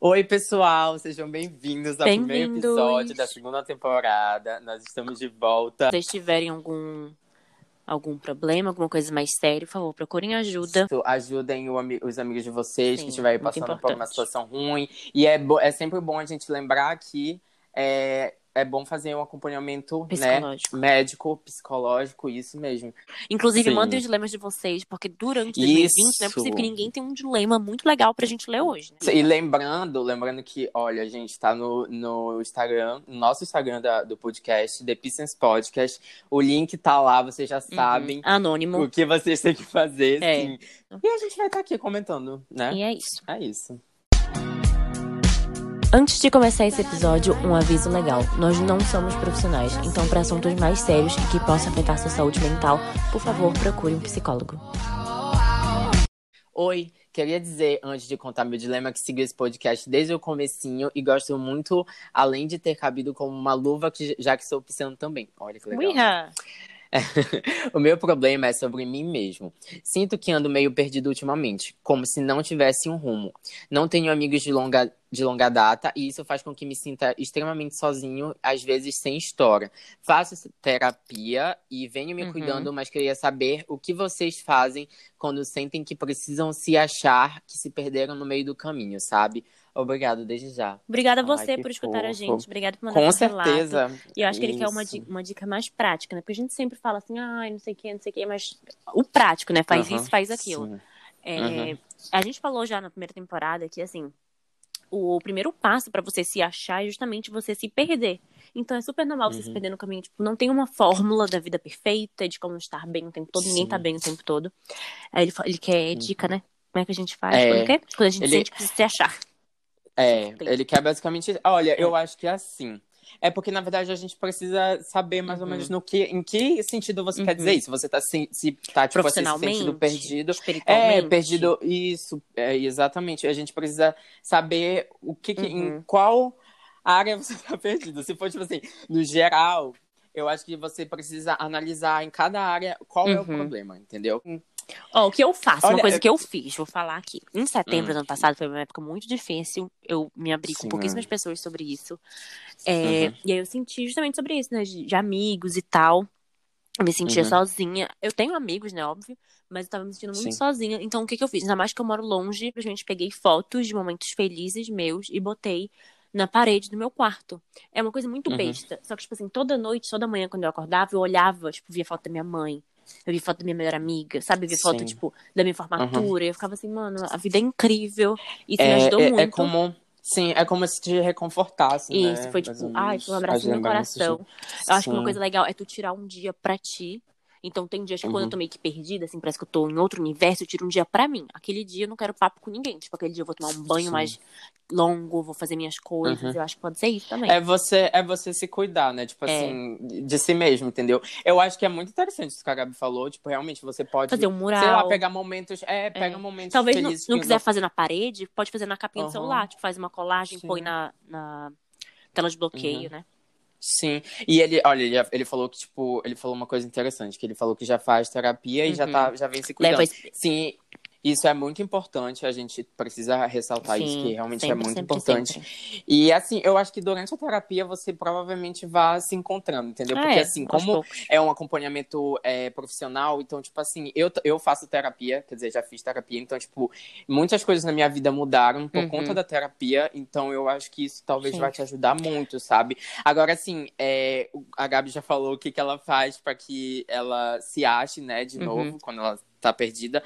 Oi, pessoal, sejam bem-vindos ao bem primeiro episódio da segunda temporada. Nós estamos de volta. Se vocês tiverem algum algum problema, alguma coisa mais séria, por favor, procurem ajuda. Isso, ajudem os amigos de vocês Sim, que estiverem passando por uma situação ruim. E é, é sempre bom a gente lembrar que é, é bom fazer um acompanhamento né, médico, psicológico, isso mesmo. Inclusive, Sim. mandem os dilemas de vocês, porque durante 2020 isso. não é possível que ninguém tenha um dilema muito legal pra gente ler hoje. Né? E lembrando, lembrando que, olha, a gente tá no, no Instagram, no nosso Instagram da, do podcast, The Pissens Podcast. O link tá lá, vocês já uhum. sabem. Uhum. Anônimo. O que vocês têm que fazer, é. E a gente vai estar tá aqui comentando, né? E é isso. É isso. Antes de começar esse episódio, um aviso legal. Nós não somos profissionais, então para assuntos mais sérios e que possam afetar sua saúde mental, por favor, procure um psicólogo. Oi, queria dizer, antes de contar meu dilema, que sigo esse podcast desde o comecinho e gosto muito, além de ter cabido como uma luva, já que sou pisciano também. Olha que legal. Uiha. o meu problema é sobre mim mesmo. Sinto que ando meio perdido ultimamente, como se não tivesse um rumo. Não tenho amigos de longa, de longa data e isso faz com que me sinta extremamente sozinho, às vezes sem história. Faço terapia e venho me uhum. cuidando, mas queria saber o que vocês fazem quando sentem que precisam se achar, que se perderam no meio do caminho, sabe? Obrigado desde já. Obrigada a você Ai, por escutar fofo. a gente. Obrigada por mandar Com certeza. Relato. E eu acho que ele quer uma, uma dica mais prática, né? Porque a gente sempre fala assim, ai, não sei o que, não sei o que, mas o prático, né? Faz isso, faz aquilo. É, uhum. A gente falou já na primeira temporada que, assim, o primeiro passo para você se achar é justamente você se perder. Então é super normal você uhum. se perder no caminho. Tipo, não tem uma fórmula da vida perfeita, de como estar bem o tempo todo. Sim. Ninguém tá bem o tempo todo. Aí ele, ele quer dica, né? Como é que a gente faz? É, quando, quando a gente ele... sente que precisa se achar. É, ele quer basicamente. Olha, eu é. acho que é assim. É porque, na verdade, a gente precisa saber mais uhum. ou menos no que, em que sentido você uhum. quer dizer uhum. isso. Você tá, se, se tá, tipo, assim, se sentindo perdido. É, perdido. Isso, é, exatamente. A gente precisa saber o que, que uhum. em qual área você tá perdido. Se for, tipo assim, no geral, eu acho que você precisa analisar em cada área qual é o uhum. problema, entendeu? Ó, o que eu faço, Olha, uma coisa que eu fiz, vou falar aqui. Em setembro hum. do ano passado foi uma época muito difícil. Eu me abri com Sim, pouquíssimas é. pessoas sobre isso. É, uhum. E aí eu senti justamente sobre isso, né? De, de amigos e tal. Eu me sentia uhum. sozinha. Eu tenho amigos, né, óbvio, mas eu tava me sentindo muito Sim. sozinha. Então, o que, que eu fiz? Ainda mais que eu moro longe, simplesmente peguei fotos de momentos felizes meus e botei na parede do meu quarto. É uma coisa muito uhum. besta. Só que, tipo assim, toda noite, toda manhã, quando eu acordava, eu olhava, tipo, via foto da minha mãe, eu vi foto da minha melhor amiga, sabe? Eu vi foto, tipo, da minha formatura. Uhum. Eu ficava assim, mano, a vida é incrível. Isso é, me ajudou é, é muito. É como. Sim, é como se te reconfortasse. Isso, né? foi tipo, ai, foi um abraço no meu coração. Eu acho que uma coisa legal é tu tirar um dia pra ti então tem dias que uhum. quando eu uhum. tô meio que perdida, assim, parece que eu tô em outro universo, eu tiro um dia pra mim. Aquele dia eu não quero papo com ninguém. Tipo, aquele dia eu vou tomar um banho Sim. mais longo, vou fazer minhas coisas. Uhum. Eu acho que pode ser isso também. É você, é você se cuidar, né? Tipo é. assim, de si mesmo, entendeu? Eu acho que é muito interessante isso que a Gabi falou. Tipo, realmente você pode. Fazer um mural. Sei lá, pegar momentos. É, pega é. momentos. Talvez não, não quiser não... fazer na parede, pode fazer na capinha uhum. do celular. Tipo, faz uma colagem, Sim. põe na, na tela de bloqueio, uhum. né? Sim. E ele, olha, ele, ele falou que, tipo, ele falou uma coisa interessante, que ele falou que já faz terapia e já tá, já vem se cuidando. Leva... Sim, isso é muito importante, a gente precisa ressaltar Sim, isso, que realmente é sempre, é muito sempre, importante. Sempre. E assim, eu acho que durante a terapia você provavelmente vai se encontrando, entendeu? Ah, Porque é, assim, como é um acompanhamento é, profissional, então, tipo assim, eu, eu faço terapia, quer dizer, já fiz terapia, então, tipo, muitas coisas na minha vida mudaram por uhum. conta da terapia, então eu acho que isso talvez Sim. vai te ajudar muito, sabe? Agora, assim, é, a Gabi já falou o que, que ela faz para que ela se ache, né, de uhum. novo, quando ela tá perdida.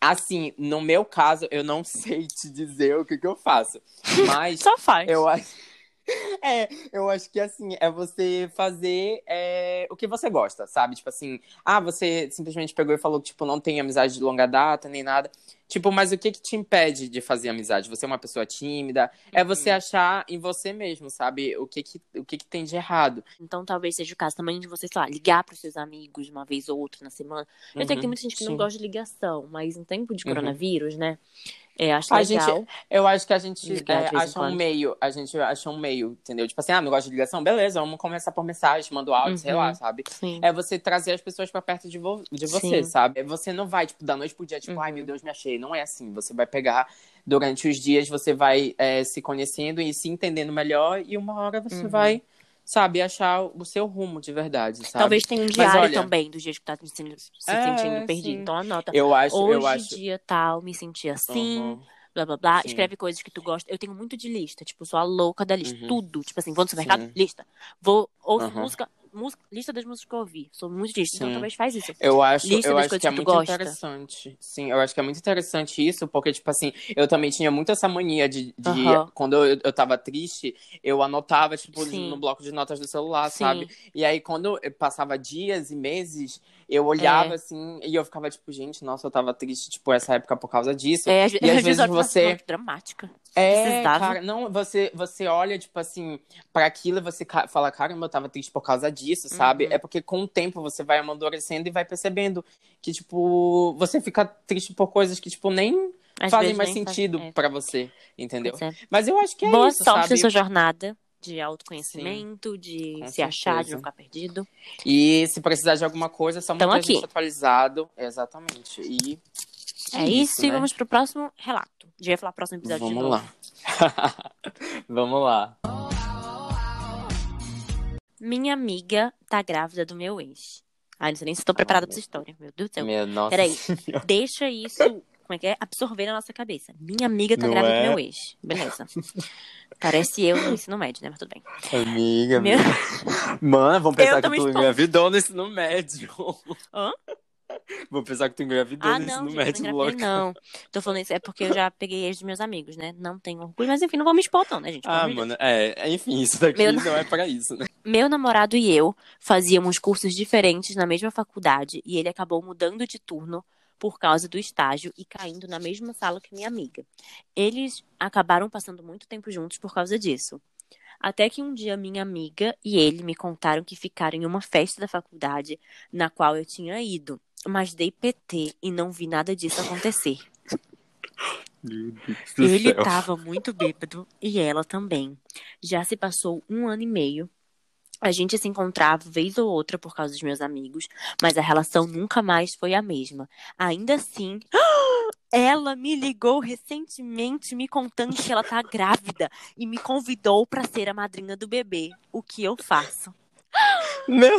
Assim, no meu caso, eu não sei te dizer o que, que eu faço. Mas. Só faz. Eu acho. É, eu acho que assim, é você fazer é, o que você gosta, sabe? Tipo assim, ah, você simplesmente pegou e falou que, tipo, não tem amizade de longa data, nem nada. Tipo, mas o que que te impede de fazer amizade? Você é uma pessoa tímida? É uhum. É você achar em você mesmo, sabe? O que que, o que que tem de errado. Então, talvez seja o caso também de você, sei lá, ligar para os seus amigos uma vez ou outra na semana. Eu uhum. sei que tem muita gente que Sim. não gosta de ligação, mas em tempo de uhum. coronavírus, uhum. né? É, acho a legal. Gente, eu acho que a gente é, acha um meio, a gente acha um meio, entendeu? Tipo assim, ah, não gosto de ligação? Beleza, vamos começar por mensagem, mando áudio, uhum. sei lá, uhum. sabe? Sim. É você trazer as pessoas pra perto de, vo de você, Sim. sabe? Você não vai, tipo, da noite pro dia, tipo, uhum. ai meu Deus, me achei. Não é assim. Você vai pegar durante os dias, você vai é, se conhecendo e se entendendo melhor, e uma hora você uhum. vai sabe, achar o seu rumo de verdade, sabe? Talvez tenha um diário olha, também dos dias que tá se, sentindo, se é, sentindo perdido. Sim. Então anota. Eu acho, Hoje, eu acho... dia tal, me senti assim. Uhum. Blá blá blá. Sim. Escreve coisas que tu gosta. Eu tenho muito de lista. Tipo, sou a louca da lista. Uhum. Tudo. Tipo assim, vou no supermercado, sim. lista. Vou, ouço uhum. música, música, lista das músicas que eu ouvi. Sou muito disso. Então talvez faz isso. Eu acho, lista eu acho que é muito gosta. interessante. Sim, eu acho que é muito interessante isso, porque, tipo assim, eu também tinha muito essa mania de. de uhum. Quando eu, eu tava triste, eu anotava, tipo, Sim. no bloco de notas do celular, Sim. sabe? E aí, quando passava dias e meses, eu olhava é. assim e eu ficava tipo, gente, nossa, eu tava triste, tipo, essa época por causa disso. É, e às vezes você. Dramática. É, cara, não, você, você olha, tipo assim, para aquilo e você fala, caramba, eu tava triste por causa disso, sabe? Uhum. É porque com o tempo você vai amadurecendo e vai percebendo que, tipo, você fica triste por coisas que, tipo, nem Às fazem mais sentido faz... é. para você, entendeu? É. Mas eu acho que é Boa isso, sorte sabe? sua jornada de autoconhecimento, Sim, de se certeza. achar, de não ficar perdido. E se precisar de alguma coisa, é só manter aqui. atualizado. Exatamente. E é, isso, isso né? e vamos pro próximo relato. Já ia falar próximo episódio vamos de novo. Lá. vamos lá. Minha amiga tá grávida do meu ex. Ai, não sei nem se estou preparada pra essa história. Meu Deus do céu. Meu, nossa Peraí, senhora. deixa isso, como é que é? Absorver na nossa cabeça. Minha amiga tá não grávida é? do meu ex. Beleza. Parece eu no ensino médio, né? Mas tudo bem. Amiga, meu... Mano, vamos pensar eu que tu engravidou no ensino médio. Hã? Vou pensar que tu engravidou ah, não, no médio não logo. Não, tô falando isso é porque eu já peguei ex dos meus amigos, né? Não tenho orgulho, mas enfim, não vou me expor não, né, gente? Ah, mano, é, enfim, isso daqui Meu... não é pra isso, né? Meu namorado e eu fazíamos cursos diferentes na mesma faculdade e ele acabou mudando de turno por causa do estágio e caindo na mesma sala que minha amiga. Eles acabaram passando muito tempo juntos por causa disso. Até que um dia minha amiga e ele me contaram que ficaram em uma festa da faculdade na qual eu tinha ido mas dei PT e não vi nada disso acontecer. Ele estava muito bêbado e ela também. Já se passou um ano e meio. A gente se encontrava vez ou outra por causa dos meus amigos, mas a relação nunca mais foi a mesma. Ainda assim, ela me ligou recentemente me contando que ela tá grávida e me convidou para ser a madrinha do bebê. O que eu faço? Meu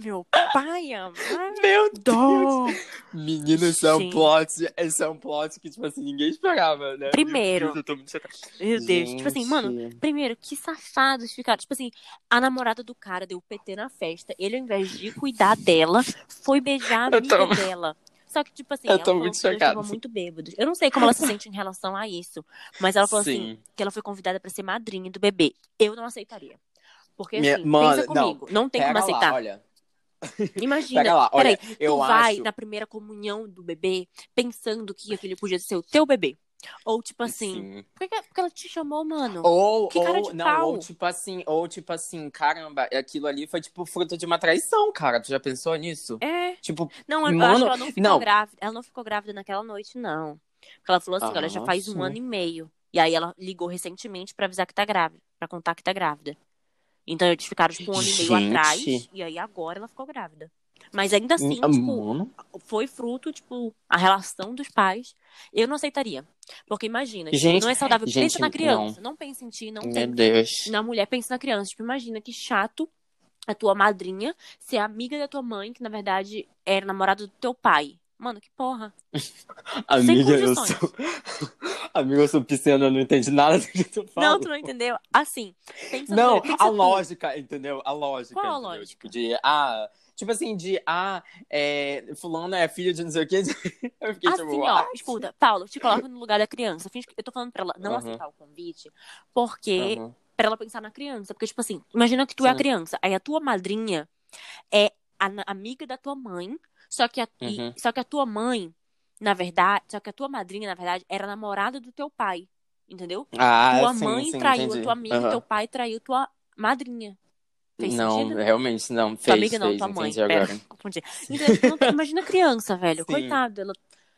Meu pai amado. Meu Deus. Menino, esse é um plot. Esse é um plot que, tipo assim, ninguém esperava, né? Primeiro. Meu Deus, eu tô muito Meu Deus. Gente. Tipo assim, mano, primeiro, que safados ficaram. Tipo assim, a namorada do cara deu PT na festa. Ele, ao invés de cuidar dela, foi beijar a amiga tô... dela. Só que, tipo assim, eu tô muito chocada. muito bêbado. Eu não sei como ela se sente em relação a isso. Mas ela falou assim, Sim. assim, que ela foi convidada para ser madrinha do bebê. Eu não aceitaria. Porque, Minha... assim, Mano, pensa comigo. Não, não tem como aceitar. Lá, olha, Imagina, lá, peraí, eu tu acho... vai na primeira comunhão do bebê pensando que aquele podia ser o teu bebê. Ou tipo assim, por que, porque ela te chamou, mano? Ou, que cara ou, de não, pau. ou tipo assim, ou tipo assim, caramba, aquilo ali foi tipo fruto de uma traição, cara. Tu já pensou nisso? É. Tipo, não, eu mano... acho que ela não ficou não. grávida. Ela não ficou grávida naquela noite, não. Porque ela falou assim, ah, olha, já faz sim. um ano e meio. E aí ela ligou recentemente para avisar que tá grávida, para contar que tá grávida. Então eles ficaram, tipo, um ano e meio atrás. E aí agora ela ficou grávida. Mas ainda assim, hum, tipo, mano. foi fruto, tipo, a relação dos pais. Eu não aceitaria. Porque imagina, tipo, gente, não é saudável. Gente, pensa na criança. Não. não pense em ti, não Meu tem. Deus. Na mulher, pensa na criança. Tipo, imagina que chato a tua madrinha ser amiga da tua mãe, que na verdade era namorada do teu pai. Mano, que porra. Amiga, eu sou. Amiga, eu sou pisciana, eu não entendi nada do que tu fala. Não, tu não entendeu? Assim, pensa Não, pensa a lógica, entendeu? A lógica. Qual a entendeu? lógica? De, ah, tipo assim, de, ah, é, fulano é filho de não sei o quê. Eu fiquei assim, tipo, ó, escuta, Paulo, te coloca no lugar da criança. Eu tô falando pra ela não uhum. aceitar o convite, porque, uhum. pra ela pensar na criança. Porque, tipo assim, imagina que tu Sim. é a criança, aí a tua madrinha é a amiga da tua mãe, só que a, uhum. e, só que a tua mãe, na verdade, só que a tua madrinha, na verdade, era namorada do teu pai. Entendeu? Ah, tua sim, mãe sim, traiu entendi. a tua amiga, uhum. teu pai traiu tua madrinha. Fez não, sentido? realmente não. Fez, tua amiga não, fez, tua mãe. Pera, confundi. Então, imagina criança, velho. Coitado. Ela...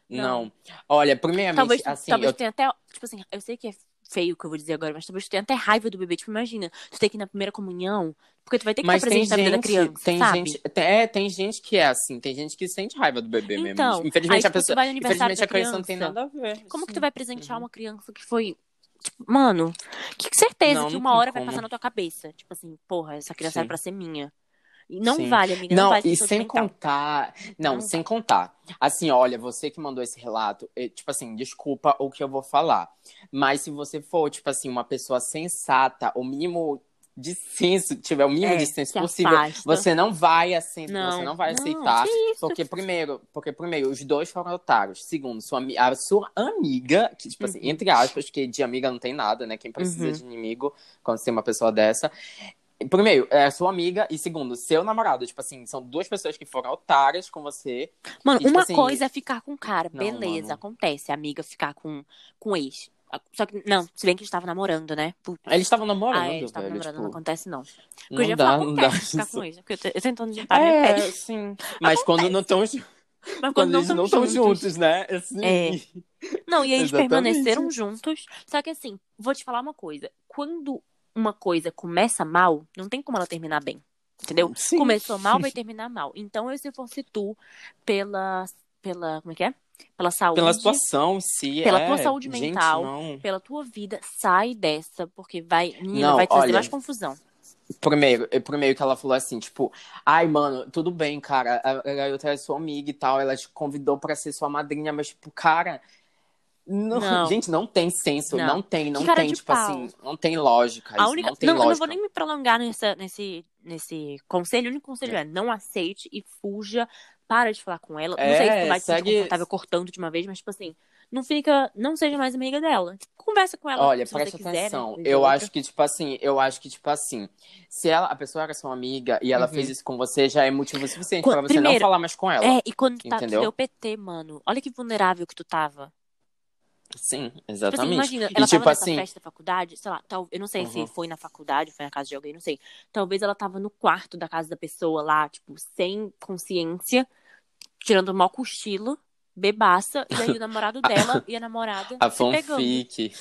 Não. não. Olha, primeiramente, talvez, assim. Talvez eu... tenha até. Tipo assim, eu sei que é feio que eu vou dizer agora, mas talvez tu tenha até raiva do bebê. Tipo, imagina, tu tem que ir na primeira comunhão, porque tu vai ter que mas estar presente na vida da criança, tem sabe? Gente, é, tem gente que é assim, tem gente que sente raiva do bebê então, mesmo. Infelizmente, a pessoa, infelizmente a criança não tem nada a ver. Como que tu vai presentear uhum. uma criança que foi Tipo, mano, que certeza não, que uma hora como. vai passar na tua cabeça. Tipo assim, porra, essa criança Sim. era pra ser minha. Não Sim. vale, amiga. Não, não vale e sem mental. contar. Não, não, sem contar. Assim, olha, você que mandou esse relato, eh, tipo assim, desculpa o que eu vou falar. Mas se você for, tipo assim, uma pessoa sensata, o mínimo de senso, tiver o mínimo é, de senso possível, afasta. você não vai assim, não, você não vai não, aceitar, porque primeiro, porque primeiro os dois foram otários. Segundo, sua a sua amiga, que tipo assim, uhum. assim, entre aspas, que de amiga não tem nada, né? Quem precisa uhum. de inimigo quando você tem uma pessoa dessa. Primeiro, é sua amiga, e segundo, seu namorado. Tipo assim, são duas pessoas que foram otárias com você. Mano, e, tipo uma assim, coisa é ficar com o cara, não, beleza, mano. acontece, a amiga ficar com, com ex. Só que, não, se bem que eles estavam namorando, né? Putz. Eles estavam namorando, ah, eles estavam namorando, tipo... não acontece, não. Porque não dá, não dá. Ficar com eles, porque eu, eu tentando juntar é, minha sim. Mas acontece. quando não estão... Mas quando, quando eles não estão juntos, juntos, né? Assim... É. Não, e eles Exatamente. permaneceram juntos. Só que assim, vou te falar uma coisa. Quando uma coisa começa mal, não tem como ela terminar bem. Entendeu? Sim. Começou mal, vai terminar mal. Então, eu, se fosse tu, pela. pela como é que é? pela saúde. Pela situação si. Pela é, tua saúde mental, gente, pela tua vida. Sai dessa, porque vai, menina, não, vai trazer olha, mais confusão. Primeiro, primeiro que ela falou assim, tipo, ai, mano, tudo bem, cara, a garota é sua amiga e tal, ela te convidou para ser sua madrinha, mas, tipo, cara, não, não. Gente, não tem senso, não, não tem, não tem, tipo pau. assim, não tem lógica. A única... não tem não, lógica. Eu não vou nem me prolongar nessa, nesse, nesse conselho. O único conselho é. é não aceite e fuja para de falar com ela. É, não sei se tu vai segue... se confortável cortando de uma vez, mas tipo assim, não fica, não seja mais amiga dela. Conversa com ela. Olha, presta atenção. Quiser, né, eu acho que tipo assim, eu acho que tipo assim, se ela, a pessoa era sua amiga e ela uhum. fez isso com você, já é motivo suficiente para você Primeiro, não falar mais com ela. É, e quando tu, tá, tu deu PT, mano, olha que vulnerável que tu tava. Sim, exatamente. Tipo assim, imagina, ela e, tipo nessa assim... festa da faculdade, sei lá, tal, eu não sei uhum. se foi na faculdade, foi na casa de alguém, não sei. Talvez ela tava no quarto da casa da pessoa lá, tipo, sem consciência, tirando um mau cochilo, bebaça, e aí o namorado dela e a namorada a fanfic.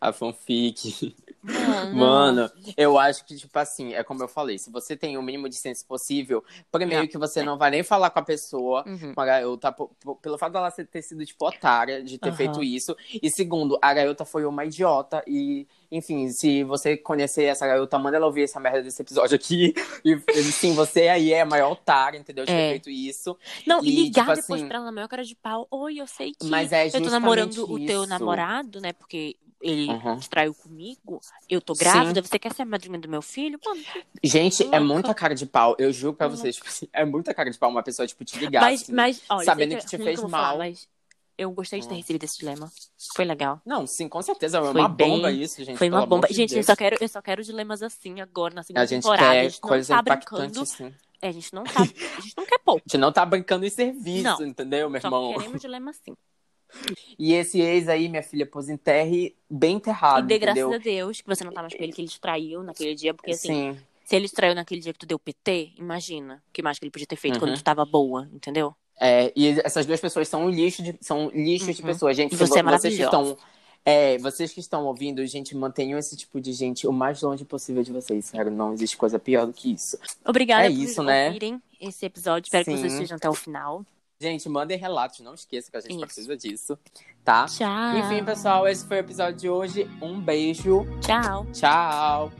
A fanfic. Mano. Mano, eu acho que, tipo assim, é como eu falei, se você tem o mínimo de senso possível, primeiro é. que você não vai nem falar com a pessoa, uhum. com a garota, pelo fato dela ter sido, tipo, otária de ter uhum. feito isso. E segundo, a garota foi uma idiota e enfim, se você conhecer essa garota, manda ela ouvir essa merda desse episódio aqui. E sim, você aí é a maior otária, entendeu? De é. ter feito isso. Não, e, e ligar tipo depois assim... pra ela na maior cara de pau. Oi, eu sei que Mas é eu tô namorando isso. o teu namorado, né? Porque ele uhum. traiu comigo, eu tô grávida, Sim. você quer ser a madrinha do meu filho? Mano, Gente, é muita cara de pau. Eu juro pra vocês, tipo assim, é muita cara de pau uma pessoa, tipo, te ligar, mas, assim, mas, olha, sabendo que, que te fez mal. Falar, mas eu gostei de ter recebido esse dilema. Foi legal. Não, sim, com certeza. É uma bem... bomba isso, gente. Foi uma bomba. gente, eu só, quero, eu só quero dilemas assim agora, na segunda a gente temporada. Quer a gente coisa tá brincando. Assim. É, a gente não tá. A gente não quer pouco. A gente não tá brincando em serviço, não. entendeu, meu só irmão? Queremos dilema assim. E esse ex aí, minha filha, pôs enterre bem enterrado. E dê graças a Deus que você não tá mais com ele, que ele te traiu naquele dia, porque assim. Sim. Se ele traiu naquele dia que tu deu PT, imagina o que mais que ele podia ter feito uhum. quando tu tava boa, entendeu? É, e essas duas pessoas são um lixo de, são lixos uhum. de pessoas. Gente, você é vocês que estão. É, vocês que estão ouvindo, gente, mantenham esse tipo de gente o mais longe possível de vocês. Sério, não existe coisa pior do que isso. Obrigada é por isso, né? ouvirem esse episódio. Espero Sim. que vocês estejam até o final. Gente, mandem relatos, não esqueça que a gente isso. precisa disso, tá? Tchau. Enfim, pessoal, esse foi o episódio de hoje. Um beijo. Tchau. Tchau.